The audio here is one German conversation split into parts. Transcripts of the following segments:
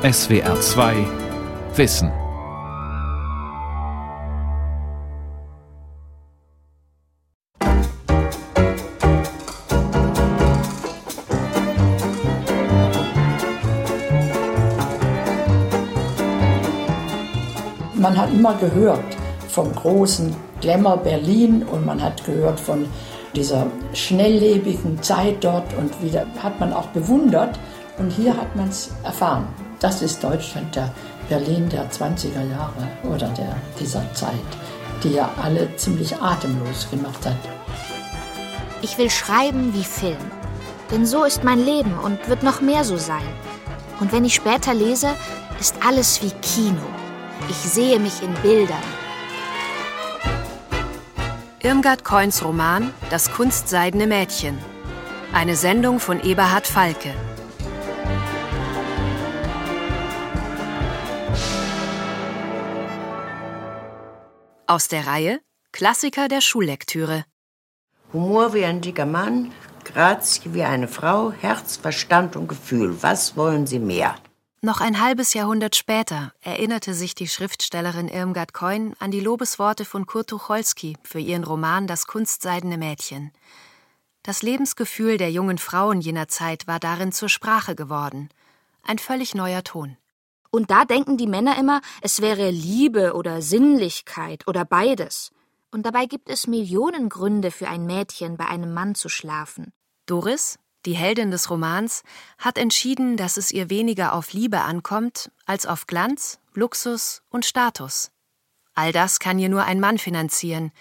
SWR 2 Wissen. Man hat immer gehört vom großen Glamour Berlin und man hat gehört von dieser schnelllebigen Zeit dort und wieder hat man auch bewundert und hier hat man es erfahren. Das ist Deutschland, der Berlin der 20er Jahre oder der, dieser Zeit, die ja alle ziemlich atemlos gemacht hat. Ich will schreiben wie Film. Denn so ist mein Leben und wird noch mehr so sein. Und wenn ich später lese, ist alles wie Kino. Ich sehe mich in Bildern. Irmgard Coins Roman Das kunstseidene Mädchen. Eine Sendung von Eberhard Falke. Aus der Reihe Klassiker der Schullektüre. Humor wie ein dicker Mann, Grazie wie eine Frau, Herz, Verstand und Gefühl. Was wollen Sie mehr? Noch ein halbes Jahrhundert später erinnerte sich die Schriftstellerin Irmgard Keun an die Lobesworte von Kurt Tucholsky für ihren Roman Das kunstseidene Mädchen. Das Lebensgefühl der jungen Frauen jener Zeit war darin zur Sprache geworden. Ein völlig neuer Ton. Und da denken die Männer immer, es wäre Liebe oder Sinnlichkeit oder beides. Und dabei gibt es Millionen Gründe für ein Mädchen bei einem Mann zu schlafen. Doris, die Heldin des Romans, hat entschieden, dass es ihr weniger auf Liebe ankommt als auf Glanz, Luxus und Status. All das kann ihr nur ein Mann finanzieren,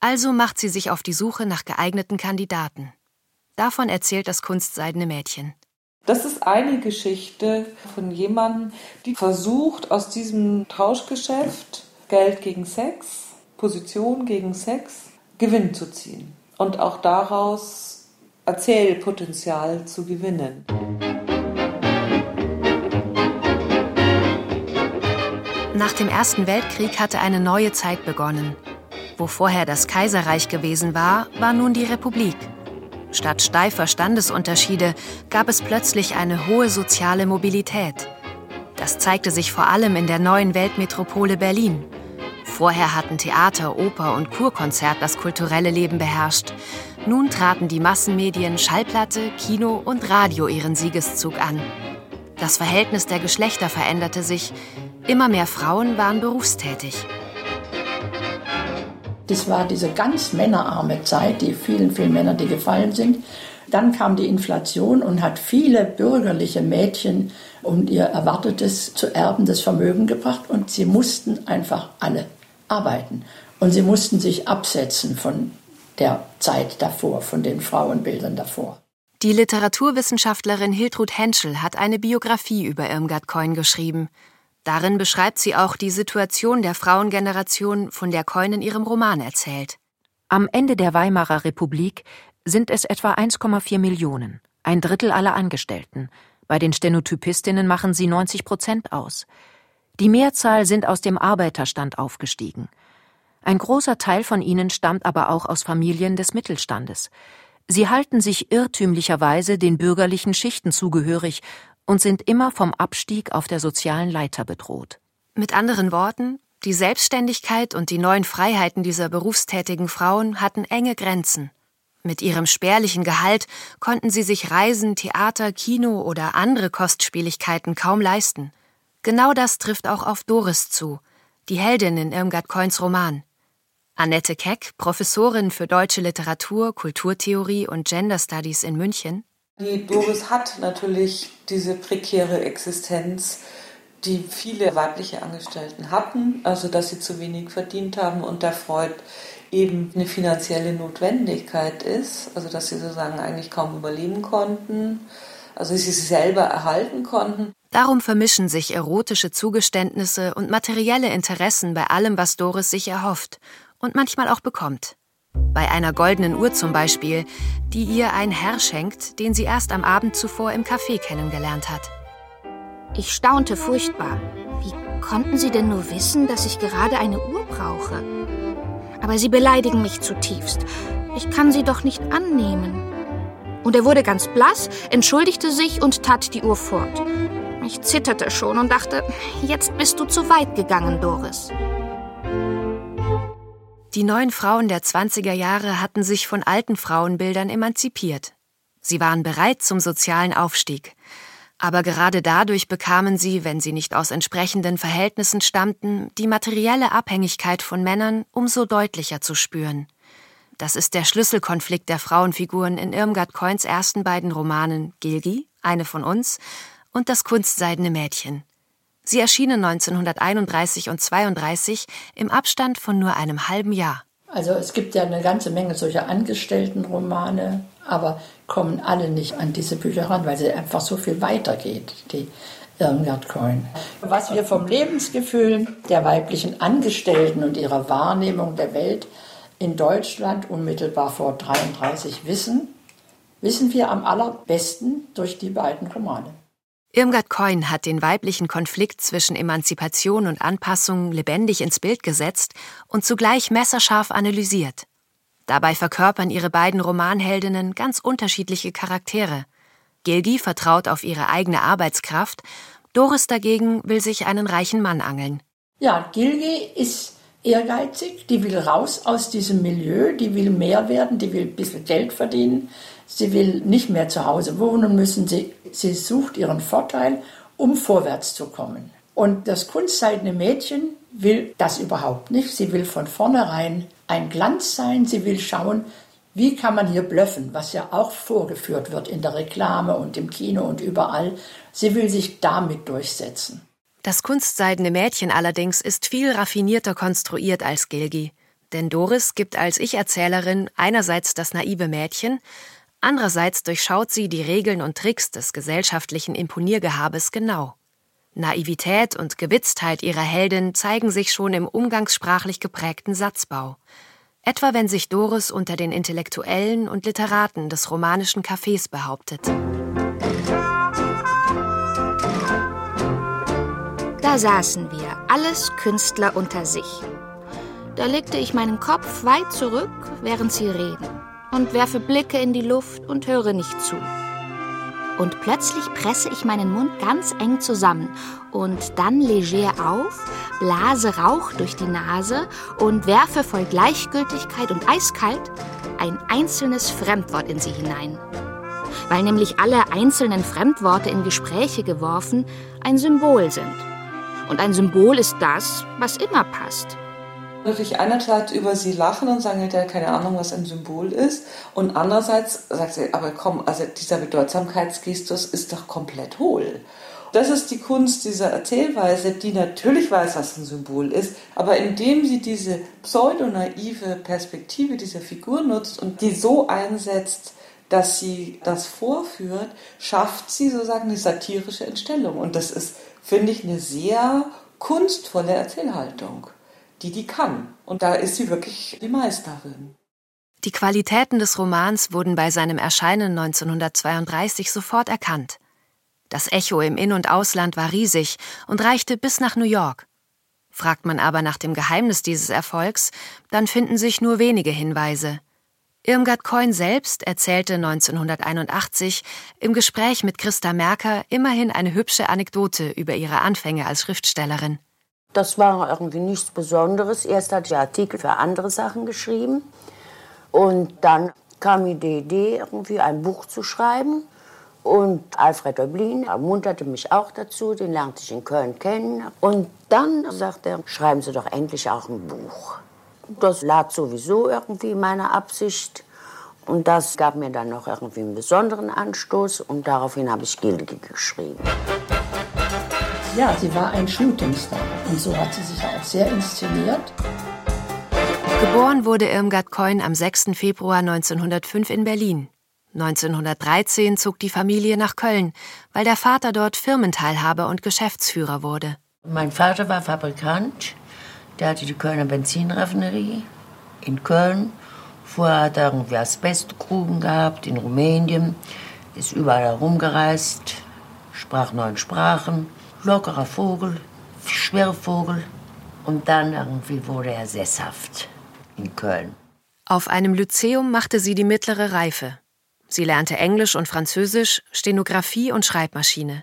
also macht sie sich auf die Suche nach geeigneten Kandidaten. Davon erzählt das kunstseidene Mädchen. Das ist eine Geschichte von jemandem, die versucht, aus diesem Tauschgeschäft Geld gegen Sex, Position gegen Sex, Gewinn zu ziehen und auch daraus Erzählpotenzial zu gewinnen. Nach dem Ersten Weltkrieg hatte eine neue Zeit begonnen. Wo vorher das Kaiserreich gewesen war, war nun die Republik. Statt steifer Standesunterschiede gab es plötzlich eine hohe soziale Mobilität. Das zeigte sich vor allem in der neuen Weltmetropole Berlin. Vorher hatten Theater, Oper und Kurkonzert das kulturelle Leben beherrscht. Nun traten die Massenmedien Schallplatte, Kino und Radio ihren Siegeszug an. Das Verhältnis der Geschlechter veränderte sich. Immer mehr Frauen waren berufstätig. Das war diese ganz männerarme Zeit, die vielen, vielen Männer, die gefallen sind. Dann kam die Inflation und hat viele bürgerliche Mädchen um ihr erwartetes zu erbendes Vermögen gebracht und sie mussten einfach alle arbeiten. Und sie mussten sich absetzen von der Zeit davor, von den Frauenbildern davor. Die Literaturwissenschaftlerin Hiltrud Henschel hat eine Biografie über Irmgard Keun geschrieben. Darin beschreibt sie auch die Situation der Frauengeneration, von der Keun in ihrem Roman erzählt. Am Ende der Weimarer Republik sind es etwa 1,4 Millionen, ein Drittel aller Angestellten. Bei den Stenotypistinnen machen sie 90 Prozent aus. Die Mehrzahl sind aus dem Arbeiterstand aufgestiegen. Ein großer Teil von ihnen stammt aber auch aus Familien des Mittelstandes. Sie halten sich irrtümlicherweise den bürgerlichen Schichten zugehörig und sind immer vom Abstieg auf der sozialen Leiter bedroht. Mit anderen Worten, die Selbstständigkeit und die neuen Freiheiten dieser berufstätigen Frauen hatten enge Grenzen. Mit ihrem spärlichen Gehalt konnten sie sich Reisen, Theater, Kino oder andere Kostspieligkeiten kaum leisten. Genau das trifft auch auf Doris zu, die Heldin in Irmgard Coins Roman. Annette Keck, Professorin für deutsche Literatur, Kulturtheorie und Gender Studies in München, die Doris hat natürlich diese prekäre Existenz, die viele weibliche Angestellten hatten, also dass sie zu wenig verdient haben und der Freud eben eine finanzielle Notwendigkeit ist, also dass sie sozusagen eigentlich kaum überleben konnten, also sie sich selber erhalten konnten. Darum vermischen sich erotische Zugeständnisse und materielle Interessen bei allem, was Doris sich erhofft und manchmal auch bekommt. Bei einer goldenen Uhr zum Beispiel, die ihr ein Herr schenkt, den sie erst am Abend zuvor im Café kennengelernt hat. Ich staunte furchtbar. Wie konnten Sie denn nur wissen, dass ich gerade eine Uhr brauche? Aber Sie beleidigen mich zutiefst. Ich kann sie doch nicht annehmen. Und er wurde ganz blass, entschuldigte sich und tat die Uhr fort. Ich zitterte schon und dachte, jetzt bist du zu weit gegangen, Doris. Die neuen Frauen der 20er Jahre hatten sich von alten Frauenbildern emanzipiert. Sie waren bereit zum sozialen Aufstieg. Aber gerade dadurch bekamen sie, wenn sie nicht aus entsprechenden Verhältnissen stammten, die materielle Abhängigkeit von Männern umso deutlicher zu spüren. Das ist der Schlüsselkonflikt der Frauenfiguren in Irmgard Coins ersten beiden Romanen Gilgi, eine von uns, und das Kunstseidene Mädchen. Sie erschienen 1931 und 32 im Abstand von nur einem halben Jahr. Also es gibt ja eine ganze Menge solcher Angestelltenromane, aber kommen alle nicht an diese Bücher ran, weil sie einfach so viel weitergeht, die Irmgard Coin. Was wir vom Lebensgefühl der weiblichen Angestellten und ihrer Wahrnehmung der Welt in Deutschland unmittelbar vor 33 wissen, wissen wir am allerbesten durch die beiden Romane. Irmgard Coin hat den weiblichen Konflikt zwischen Emanzipation und Anpassung lebendig ins Bild gesetzt und zugleich messerscharf analysiert. Dabei verkörpern ihre beiden Romanheldinnen ganz unterschiedliche Charaktere. Gilgi vertraut auf ihre eigene Arbeitskraft, Doris dagegen will sich einen reichen Mann angeln. Ja, Gilgi ist ehrgeizig, die will raus aus diesem Milieu, die will mehr werden, die will ein bisschen Geld verdienen, sie will nicht mehr zu Hause wohnen müssen, sie, sie sucht ihren Vorteil, um vorwärts zu kommen. Und das kunstseidene Mädchen will das überhaupt nicht. Sie will von vornherein ein Glanz sein. Sie will schauen, wie kann man hier blöffen, was ja auch vorgeführt wird in der Reklame und im Kino und überall. Sie will sich damit durchsetzen. Das kunstseidene Mädchen allerdings ist viel raffinierter konstruiert als Gilgi. Denn Doris gibt als Ich-Erzählerin einerseits das naive Mädchen, andererseits durchschaut sie die Regeln und Tricks des gesellschaftlichen Imponiergehabes genau. Naivität und Gewitztheit ihrer Heldin zeigen sich schon im umgangssprachlich geprägten Satzbau. Etwa wenn sich Doris unter den Intellektuellen und Literaten des romanischen Cafés behauptet. Da saßen wir, alles Künstler unter sich. Da legte ich meinen Kopf weit zurück, während sie reden, und werfe Blicke in die Luft und höre nicht zu und plötzlich presse ich meinen Mund ganz eng zusammen und dann leger auf, blase Rauch durch die Nase und werfe voll Gleichgültigkeit und eiskalt ein einzelnes Fremdwort in sie hinein. Weil nämlich alle einzelnen Fremdworte in Gespräche geworfen ein Symbol sind. Und ein Symbol ist das, was immer passt natürlich einerseits über sie lachen und sagen, ja, keine Ahnung, was ein Symbol ist. Und andererseits sagt sie, aber komm, also dieser Bedeutsamkeitsgestus ist doch komplett hohl. Das ist die Kunst dieser Erzählweise, die natürlich weiß, was ein Symbol ist, aber indem sie diese pseudonaive Perspektive dieser Figur nutzt und die so einsetzt, dass sie das vorführt, schafft sie sozusagen eine satirische Entstellung. Und das ist, finde ich, eine sehr kunstvolle Erzählhaltung die die kann. Und da ist sie wirklich die Meisterin. Die Qualitäten des Romans wurden bei seinem Erscheinen 1932 sofort erkannt. Das Echo im In- und Ausland war riesig und reichte bis nach New York. Fragt man aber nach dem Geheimnis dieses Erfolgs, dann finden sich nur wenige Hinweise. Irmgard Coin selbst erzählte 1981 im Gespräch mit Christa Merker immerhin eine hübsche Anekdote über ihre Anfänge als Schriftstellerin. Das war irgendwie nichts Besonderes. Erst hatte ich Artikel für andere Sachen geschrieben. Und dann kam mir die Idee, irgendwie ein Buch zu schreiben. Und Alfred Döblin ermunterte mich auch dazu, den lernte ich in Köln kennen. Und dann sagte er, schreiben Sie doch endlich auch ein Buch. Das lag sowieso irgendwie in meiner Absicht. Und das gab mir dann noch irgendwie einen besonderen Anstoß. Und daraufhin habe ich Gilge geschrieben. Ja, sie war ein Shootingstar und so hat sie sich auch sehr inszeniert. Geboren wurde Irmgard Coin am 6. Februar 1905 in Berlin. 1913 zog die Familie nach Köln, weil der Vater dort Firmenteilhaber und Geschäftsführer wurde. Mein Vater war Fabrikant. Der hatte die Kölner Benzinraffinerie in Köln. Vorher hat er irgendwie Asbestgruben gehabt in Rumänien. Ist überall herumgereist, sprach neun Sprachen lockerer Vogel, Schwervogel. Und dann irgendwie wurde er sesshaft in Köln. Auf einem Lyzeum machte sie die mittlere Reife. Sie lernte Englisch und Französisch, Stenografie und Schreibmaschine.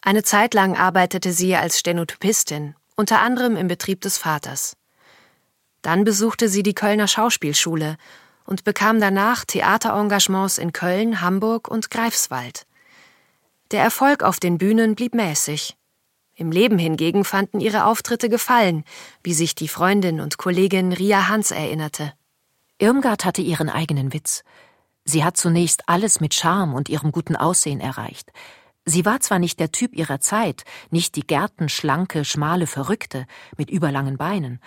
Eine Zeit lang arbeitete sie als Stenotypistin, unter anderem im Betrieb des Vaters. Dann besuchte sie die Kölner Schauspielschule und bekam danach Theaterengagements in Köln, Hamburg und Greifswald. Der Erfolg auf den Bühnen blieb mäßig. Im Leben hingegen fanden ihre Auftritte Gefallen, wie sich die Freundin und Kollegin Ria Hans erinnerte. Irmgard hatte ihren eigenen Witz. Sie hat zunächst alles mit Charme und ihrem guten Aussehen erreicht. Sie war zwar nicht der Typ ihrer Zeit, nicht die gärtenschlanke, schmale Verrückte mit überlangen Beinen,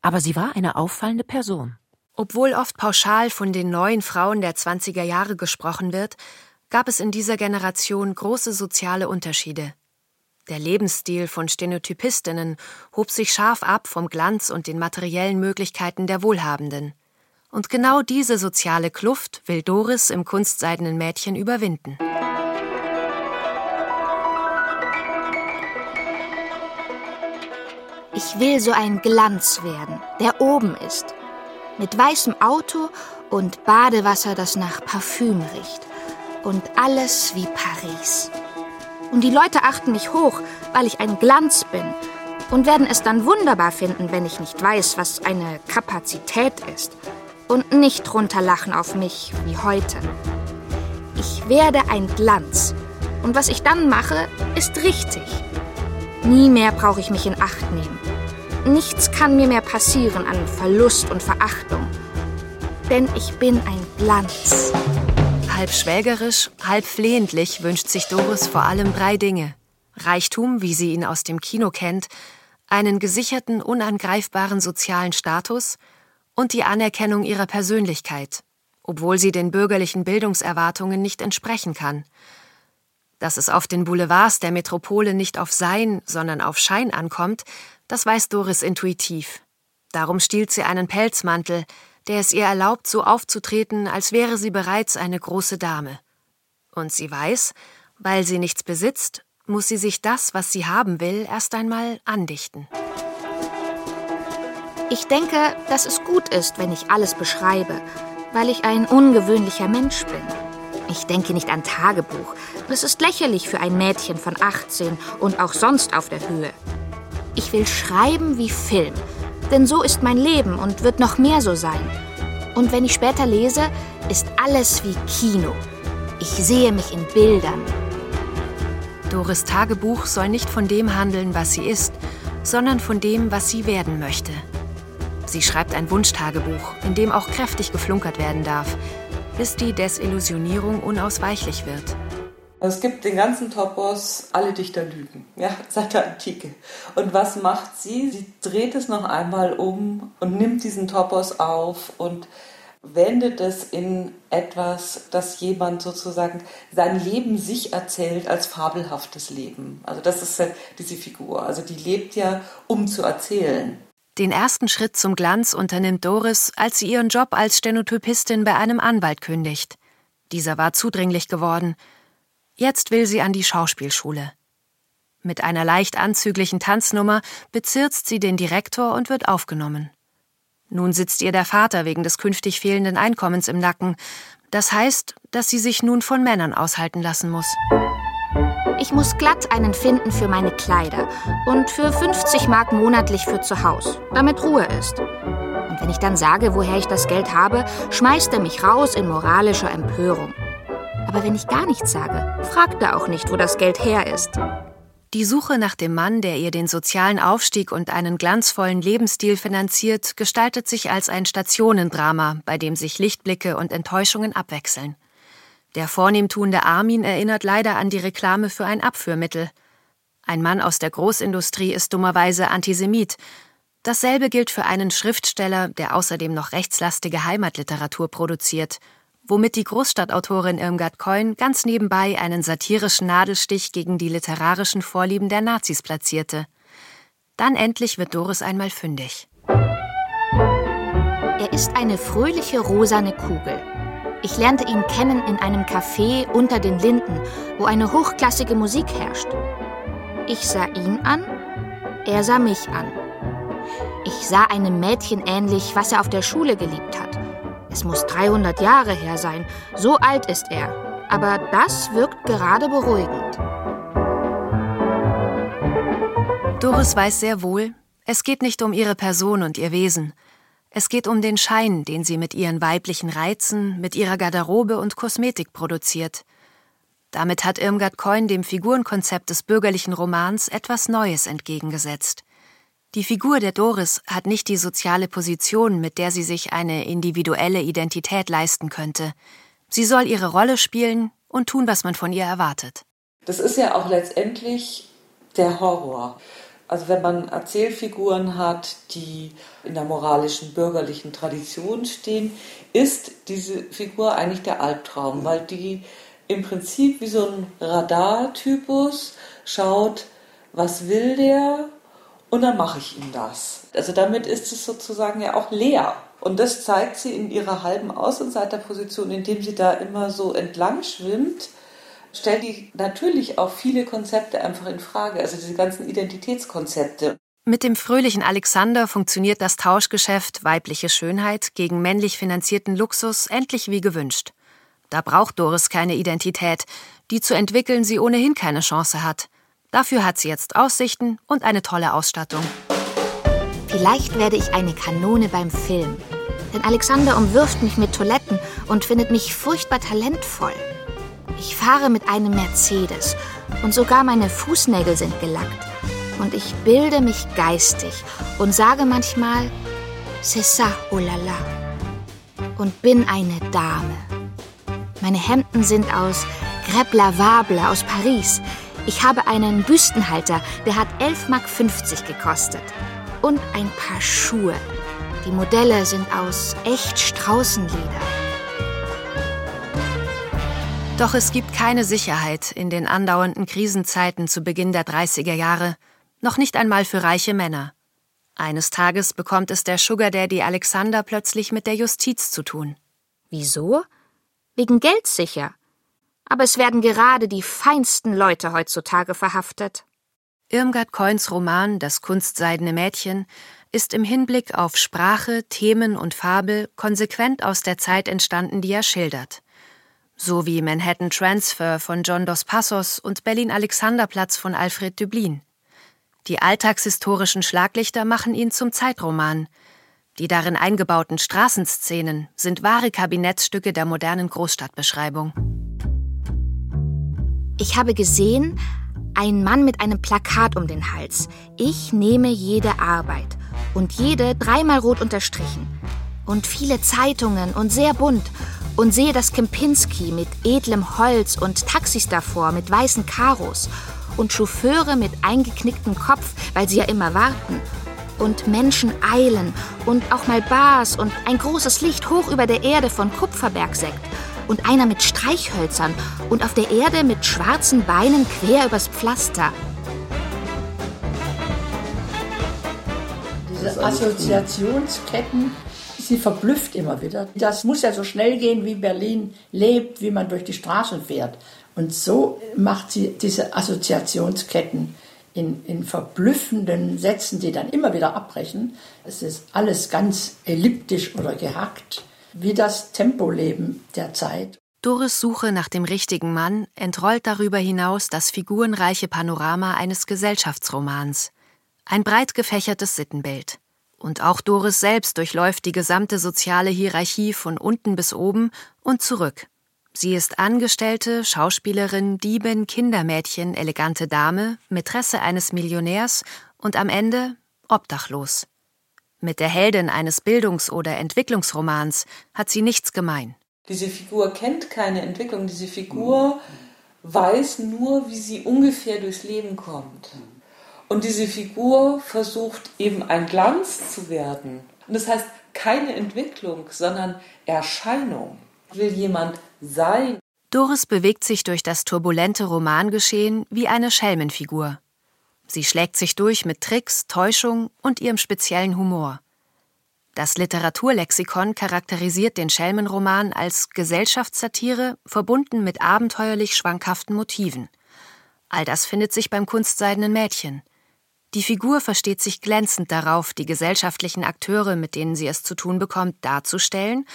aber sie war eine auffallende Person. Obwohl oft pauschal von den neuen Frauen der 20er Jahre gesprochen wird, gab es in dieser Generation große soziale Unterschiede. Der Lebensstil von Stenotypistinnen hob sich scharf ab vom Glanz und den materiellen Möglichkeiten der Wohlhabenden. Und genau diese soziale Kluft will Doris im kunstseidenen Mädchen überwinden. Ich will so ein Glanz werden, der oben ist. Mit weißem Auto und Badewasser, das nach Parfüm riecht. Und alles wie Paris. Und die Leute achten mich hoch, weil ich ein Glanz bin. Und werden es dann wunderbar finden, wenn ich nicht weiß, was eine Kapazität ist. Und nicht runterlachen auf mich wie heute. Ich werde ein Glanz. Und was ich dann mache, ist richtig. Nie mehr brauche ich mich in Acht nehmen. Nichts kann mir mehr passieren an Verlust und Verachtung. Denn ich bin ein Glanz. Halb schwägerisch, halb flehentlich wünscht sich Doris vor allem drei Dinge. Reichtum, wie sie ihn aus dem Kino kennt, einen gesicherten, unangreifbaren sozialen Status und die Anerkennung ihrer Persönlichkeit, obwohl sie den bürgerlichen Bildungserwartungen nicht entsprechen kann. Dass es auf den Boulevards der Metropole nicht auf Sein, sondern auf Schein ankommt, das weiß Doris intuitiv. Darum stiehlt sie einen Pelzmantel, der es ihr erlaubt, so aufzutreten, als wäre sie bereits eine große Dame. Und sie weiß, weil sie nichts besitzt, muss sie sich das, was sie haben will, erst einmal andichten. Ich denke, dass es gut ist, wenn ich alles beschreibe, weil ich ein ungewöhnlicher Mensch bin. Ich denke nicht an Tagebuch. Es ist lächerlich für ein Mädchen von 18 und auch sonst auf der Höhe. Ich will schreiben wie Film, denn so ist mein Leben und wird noch mehr so sein. Und wenn ich später lese, ist alles wie Kino. Ich sehe mich in Bildern. Doris Tagebuch soll nicht von dem handeln, was sie ist, sondern von dem, was sie werden möchte. Sie schreibt ein Wunschtagebuch, in dem auch kräftig geflunkert werden darf, bis die Desillusionierung unausweichlich wird. Es gibt den ganzen Topos, alle Dichter lügen, ja, seit der Antike. Und was macht sie? Sie dreht es noch einmal um und nimmt diesen Topos auf und wendet es in etwas, das jemand sozusagen sein Leben sich erzählt als fabelhaftes Leben. Also das ist diese Figur. Also die lebt ja, um zu erzählen. Den ersten Schritt zum Glanz unternimmt Doris, als sie ihren Job als Stenotypistin bei einem Anwalt kündigt. Dieser war zudringlich geworden – Jetzt will sie an die Schauspielschule. Mit einer leicht anzüglichen Tanznummer bezirzt sie den Direktor und wird aufgenommen. Nun sitzt ihr der Vater wegen des künftig fehlenden Einkommens im Nacken. Das heißt, dass sie sich nun von Männern aushalten lassen muss. Ich muss glatt einen finden für meine Kleider und für 50 Mark monatlich für zu Hause, damit Ruhe ist. Und wenn ich dann sage, woher ich das Geld habe, schmeißt er mich raus in moralischer Empörung. Aber wenn ich gar nichts sage, fragt er auch nicht, wo das Geld her ist. Die Suche nach dem Mann, der ihr den sozialen Aufstieg und einen glanzvollen Lebensstil finanziert, gestaltet sich als ein Stationendrama, bei dem sich Lichtblicke und Enttäuschungen abwechseln. Der vornehmtuende Armin erinnert leider an die Reklame für ein Abführmittel. Ein Mann aus der Großindustrie ist dummerweise Antisemit. Dasselbe gilt für einen Schriftsteller, der außerdem noch rechtslastige Heimatliteratur produziert womit die Großstadtautorin Irmgard Keun ganz nebenbei einen satirischen Nadelstich gegen die literarischen Vorlieben der Nazis platzierte. Dann endlich wird Doris einmal fündig. Er ist eine fröhliche rosane Kugel. Ich lernte ihn kennen in einem Café unter den Linden, wo eine hochklassige Musik herrscht. Ich sah ihn an, er sah mich an. Ich sah einem Mädchen ähnlich, was er auf der Schule geliebt hat. Es muss 300 Jahre her sein. So alt ist er. Aber das wirkt gerade beruhigend. Doris weiß sehr wohl, es geht nicht um ihre Person und ihr Wesen. Es geht um den Schein, den sie mit ihren weiblichen Reizen, mit ihrer Garderobe und Kosmetik produziert. Damit hat Irmgard Coin dem Figurenkonzept des bürgerlichen Romans etwas Neues entgegengesetzt. Die Figur der Doris hat nicht die soziale Position, mit der sie sich eine individuelle Identität leisten könnte. Sie soll ihre Rolle spielen und tun, was man von ihr erwartet. Das ist ja auch letztendlich der Horror. Also wenn man Erzählfiguren hat, die in der moralischen bürgerlichen Tradition stehen, ist diese Figur eigentlich der Albtraum, weil die im Prinzip wie so ein Radartypus schaut, was will der und dann mache ich ihm das. Also damit ist es sozusagen ja auch leer. Und das zeigt sie in ihrer halben Außenseiterposition, indem sie da immer so entlang schwimmt stellt die natürlich auch viele Konzepte einfach in Frage, also diese ganzen Identitätskonzepte. Mit dem fröhlichen Alexander funktioniert das Tauschgeschäft weibliche Schönheit gegen männlich finanzierten Luxus endlich wie gewünscht. Da braucht Doris keine Identität, die zu entwickeln sie ohnehin keine Chance hat. Dafür hat sie jetzt Aussichten und eine tolle Ausstattung. Vielleicht werde ich eine Kanone beim Film. Denn Alexander umwirft mich mit Toiletten und findet mich furchtbar talentvoll. Ich fahre mit einem Mercedes und sogar meine Fußnägel sind gelackt. Und ich bilde mich geistig und sage manchmal, c'est ça, oh la la. Und bin eine Dame. Meine Hemden sind aus Grep Lavable aus Paris. Ich habe einen Büstenhalter, der hat 11,50 Mark gekostet. Und ein paar Schuhe. Die Modelle sind aus echt Straußenleder. Doch es gibt keine Sicherheit in den andauernden Krisenzeiten zu Beginn der 30er Jahre, noch nicht einmal für reiche Männer. Eines Tages bekommt es der Sugar Daddy Alexander plötzlich mit der Justiz zu tun. Wieso? Wegen Geld sicher. Aber es werden gerade die feinsten Leute heutzutage verhaftet. Irmgard Coins Roman Das kunstseidene Mädchen ist im Hinblick auf Sprache, Themen und Fabel konsequent aus der Zeit entstanden, die er schildert so wie Manhattan Transfer von John Dos Passos und Berlin Alexanderplatz von Alfred Döblin. Die alltagshistorischen Schlaglichter machen ihn zum Zeitroman. Die darin eingebauten Straßenszenen sind wahre Kabinettsstücke der modernen Großstadtbeschreibung. Ich habe gesehen, ein Mann mit einem Plakat um den Hals. Ich nehme jede Arbeit. Und jede dreimal rot unterstrichen. Und viele Zeitungen und sehr bunt und sehe das Kempinski mit edlem Holz und Taxis davor mit weißen Karos und Chauffeure mit eingeknicktem Kopf, weil sie ja immer warten. Und Menschen eilen und auch mal Bars und ein großes Licht hoch über der Erde von Kupferbergsekt und einer mit Streichhölzern und auf der Erde mit schwarzen Beinen quer übers Pflaster. Diese Assoziationsketten sie verblüfft immer wieder. Das muss ja so schnell gehen, wie Berlin lebt, wie man durch die Straßen fährt. Und so macht sie diese Assoziationsketten in, in verblüffenden Sätzen, die dann immer wieder abbrechen. Es ist alles ganz elliptisch oder gehackt, wie das Tempoleben der Zeit. Doris Suche nach dem richtigen Mann entrollt darüber hinaus das figurenreiche Panorama eines Gesellschaftsromans. Ein breit gefächertes Sittenbild. Und auch Doris selbst durchläuft die gesamte soziale Hierarchie von unten bis oben und zurück. Sie ist Angestellte, Schauspielerin, Diebin, Kindermädchen, elegante Dame, Mätresse eines Millionärs und am Ende obdachlos. Mit der Heldin eines Bildungs- oder Entwicklungsromans hat sie nichts gemein. Diese Figur kennt keine Entwicklung, diese Figur weiß nur, wie sie ungefähr durchs Leben kommt. Und diese Figur versucht eben ein Glanz zu werden. Und das heißt keine Entwicklung, sondern Erscheinung. Will jemand sein? Doris bewegt sich durch das turbulente Romangeschehen wie eine Schelmenfigur. Sie schlägt sich durch mit Tricks, Täuschung und ihrem speziellen Humor. Das Literaturlexikon charakterisiert den Schelmenroman als Gesellschaftssatire verbunden mit abenteuerlich schwankhaften Motiven. All das findet sich beim kunstseidenen Mädchen – die Figur versteht sich glänzend darauf, die gesellschaftlichen Akteure, mit denen sie es zu tun bekommt, darzustellen,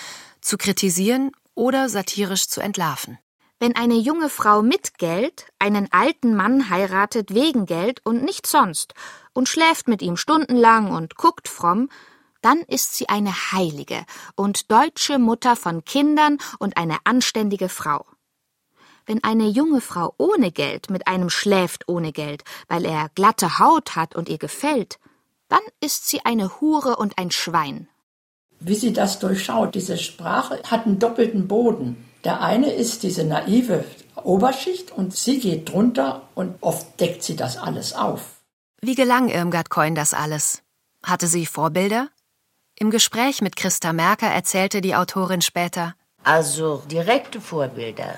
zu kritisieren oder satirisch zu entlarven. Wenn eine junge Frau mit Geld einen alten Mann heiratet wegen Geld und nicht sonst und schläft mit ihm stundenlang und guckt fromm, dann ist sie eine Heilige und deutsche Mutter von Kindern und eine anständige Frau. Wenn eine junge Frau ohne Geld mit einem schläft ohne Geld, weil er glatte Haut hat und ihr gefällt, dann ist sie eine Hure und ein Schwein. Wie sie das durchschaut, diese Sprache hat einen doppelten Boden. Der eine ist diese naive Oberschicht und sie geht drunter und oft deckt sie das alles auf. Wie gelang Irmgard Coin das alles? Hatte sie Vorbilder? Im Gespräch mit Christa Merker erzählte die Autorin später. Also direkte Vorbilder,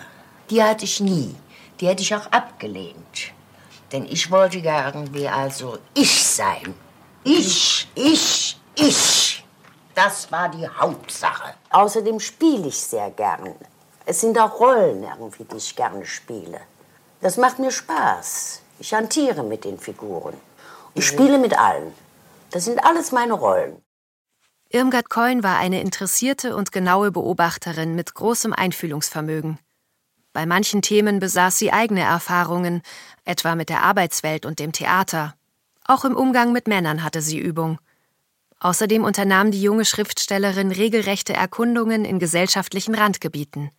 die hatte ich nie. Die hätte ich auch abgelehnt. Denn ich wollte ja irgendwie also ich sein. Ich, ich, ich. Das war die Hauptsache. Außerdem spiele ich sehr gern. Es sind auch Rollen irgendwie, die ich gerne spiele. Das macht mir Spaß. Ich hantiere mit den Figuren. Ich spiele mit allen. Das sind alles meine Rollen. Irmgard Coin war eine interessierte und genaue Beobachterin mit großem Einfühlungsvermögen. Bei manchen Themen besaß sie eigene Erfahrungen, etwa mit der Arbeitswelt und dem Theater. Auch im Umgang mit Männern hatte sie Übung. Außerdem unternahm die junge Schriftstellerin regelrechte Erkundungen in gesellschaftlichen Randgebieten.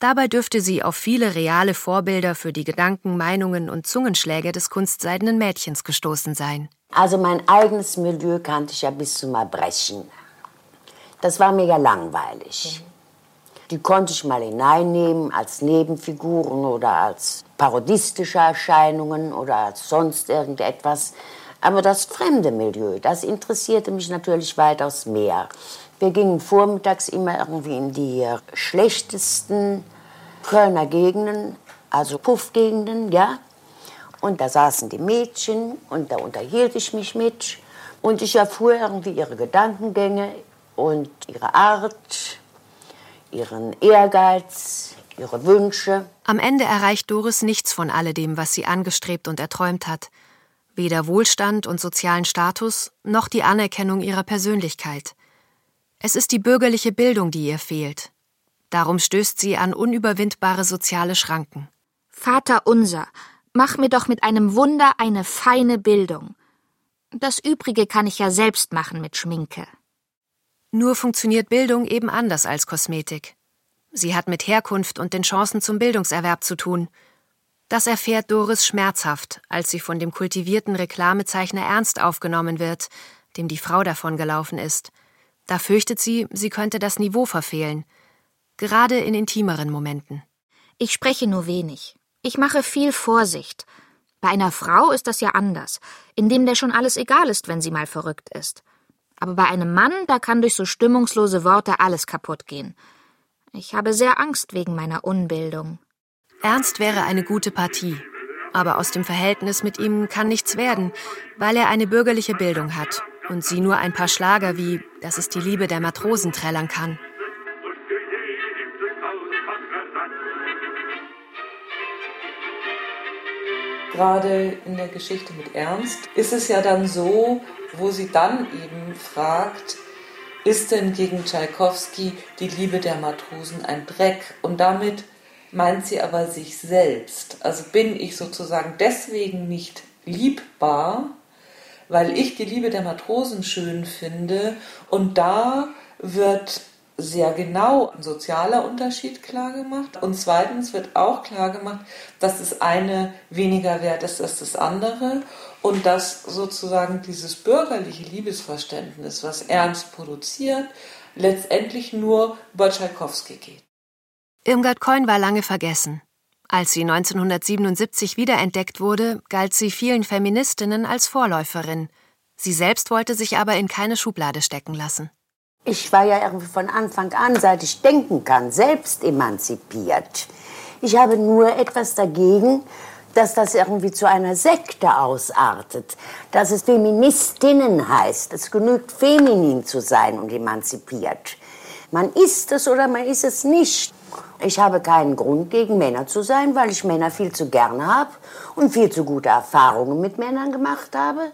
Dabei dürfte sie auf viele reale Vorbilder für die Gedanken, Meinungen und Zungenschläge des kunstseidenen Mädchens gestoßen sein. Also mein eigenes Milieu kannte ich ja bis zum Erbrechen. Das war mega langweilig. Die konnte ich mal hineinnehmen als Nebenfiguren oder als parodistische Erscheinungen oder als sonst irgendetwas. Aber das fremde Milieu, das interessierte mich natürlich weitaus mehr. Wir gingen vormittags immer irgendwie in die schlechtesten Kölner Gegenden, also Puffgegenden, ja. Und da saßen die Mädchen und da unterhielt ich mich mit. Und ich erfuhr irgendwie ihre Gedankengänge und ihre Art, ihren Ehrgeiz, ihre Wünsche. Am Ende erreicht Doris nichts von alledem, was sie angestrebt und erträumt hat. Weder Wohlstand und sozialen Status noch die Anerkennung ihrer Persönlichkeit. Es ist die bürgerliche Bildung, die ihr fehlt. Darum stößt sie an unüberwindbare soziale Schranken. Vater unser, mach mir doch mit einem Wunder eine feine Bildung. Das Übrige kann ich ja selbst machen mit Schminke. Nur funktioniert Bildung eben anders als Kosmetik. Sie hat mit Herkunft und den Chancen zum Bildungserwerb zu tun. Das erfährt Doris schmerzhaft, als sie von dem kultivierten Reklamezeichner Ernst aufgenommen wird, dem die Frau davongelaufen ist. Da fürchtet sie, sie könnte das Niveau verfehlen, gerade in intimeren Momenten. Ich spreche nur wenig. Ich mache viel Vorsicht. Bei einer Frau ist das ja anders, indem der schon alles egal ist, wenn sie mal verrückt ist. Aber bei einem Mann, da kann durch so stimmungslose Worte alles kaputt gehen. Ich habe sehr Angst wegen meiner Unbildung. Ernst wäre eine gute Partie. Aber aus dem Verhältnis mit ihm kann nichts werden, weil er eine bürgerliche Bildung hat und sie nur ein paar Schlager wie Das ist die Liebe der Matrosen trällern kann. Gerade in der Geschichte mit Ernst ist es ja dann so, wo sie dann eben fragt, ist denn gegen Tschaikowski die Liebe der Matrosen ein Dreck? Und damit meint sie aber sich selbst. Also bin ich sozusagen deswegen nicht liebbar, weil ich die Liebe der Matrosen schön finde. Und da wird sehr genau ein sozialer Unterschied klargemacht. Und zweitens wird auch klargemacht, dass das eine weniger wert ist als das andere und dass sozusagen dieses bürgerliche Liebesverständnis, was Ernst produziert, letztendlich nur über Tschaikowski geht. Irmgard Coin war lange vergessen. Als sie 1977 wiederentdeckt wurde, galt sie vielen Feministinnen als Vorläuferin. Sie selbst wollte sich aber in keine Schublade stecken lassen. Ich war ja irgendwie von Anfang an, seit ich denken kann, selbst emanzipiert. Ich habe nur etwas dagegen, dass das irgendwie zu einer Sekte ausartet, dass es Feministinnen heißt. Es genügt, feminin zu sein und emanzipiert. Man ist es oder man ist es nicht. Ich habe keinen Grund, gegen Männer zu sein, weil ich Männer viel zu gerne habe und viel zu gute Erfahrungen mit Männern gemacht habe.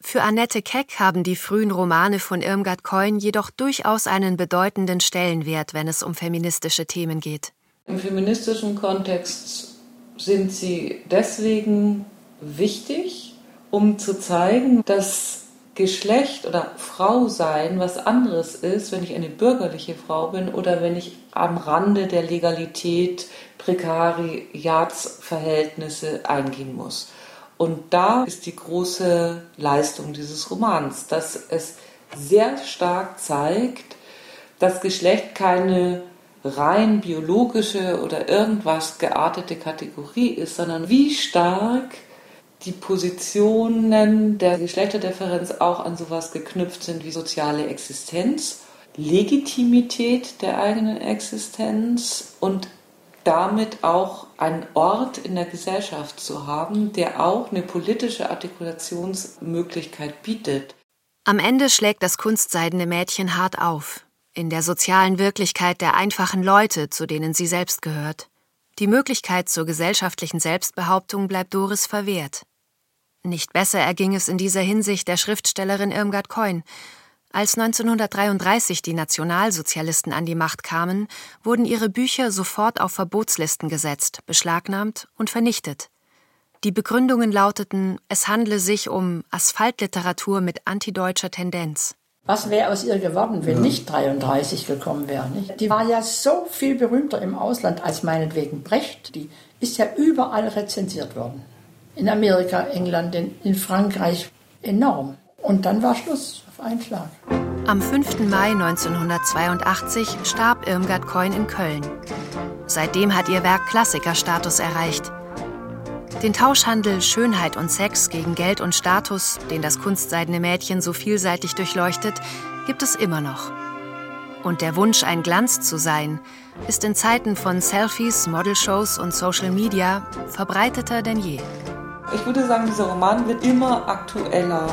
Für Annette Keck haben die frühen Romane von Irmgard Coin jedoch durchaus einen bedeutenden Stellenwert, wenn es um feministische Themen geht. Im feministischen Kontext sind sie deswegen wichtig, um zu zeigen, dass Geschlecht oder Frau sein was anderes ist, wenn ich eine bürgerliche Frau bin oder wenn ich am Rande der Legalität Prekariatsverhältnisse eingehen muss. Und da ist die große Leistung dieses Romans, dass es sehr stark zeigt, dass Geschlecht keine rein biologische oder irgendwas geartete Kategorie ist, sondern wie stark die Positionen der Geschlechterdifferenz auch an sowas geknüpft sind wie soziale Existenz, Legitimität der eigenen Existenz und damit auch einen Ort in der Gesellschaft zu haben, der auch eine politische Artikulationsmöglichkeit bietet. Am Ende schlägt das kunstseidene Mädchen hart auf, in der sozialen Wirklichkeit der einfachen Leute, zu denen sie selbst gehört. Die Möglichkeit zur gesellschaftlichen Selbstbehauptung bleibt Doris verwehrt. Nicht besser erging es in dieser Hinsicht der Schriftstellerin Irmgard Keun. Als 1933 die Nationalsozialisten an die Macht kamen, wurden ihre Bücher sofort auf Verbotslisten gesetzt, beschlagnahmt und vernichtet. Die Begründungen lauteten, es handle sich um Asphaltliteratur mit antideutscher Tendenz. Was wäre aus ihr geworden, wenn ja. nicht 33 gekommen wäre? Nicht? Die war ja so viel berühmter im Ausland als meinetwegen Brecht. Die ist ja überall rezensiert worden. In Amerika, England, in, in Frankreich enorm. Und dann war Schluss auf einen Schlag. Am 5. Mai 1982 starb Irmgard Keun in Köln. Seitdem hat ihr Werk Klassikerstatus erreicht. Den Tauschhandel Schönheit und Sex gegen Geld und Status, den das kunstseidene Mädchen so vielseitig durchleuchtet, gibt es immer noch. Und der Wunsch, ein Glanz zu sein, ist in Zeiten von Selfies, Modelshows und Social Media verbreiteter denn je. Ich würde sagen, dieser Roman wird immer aktueller.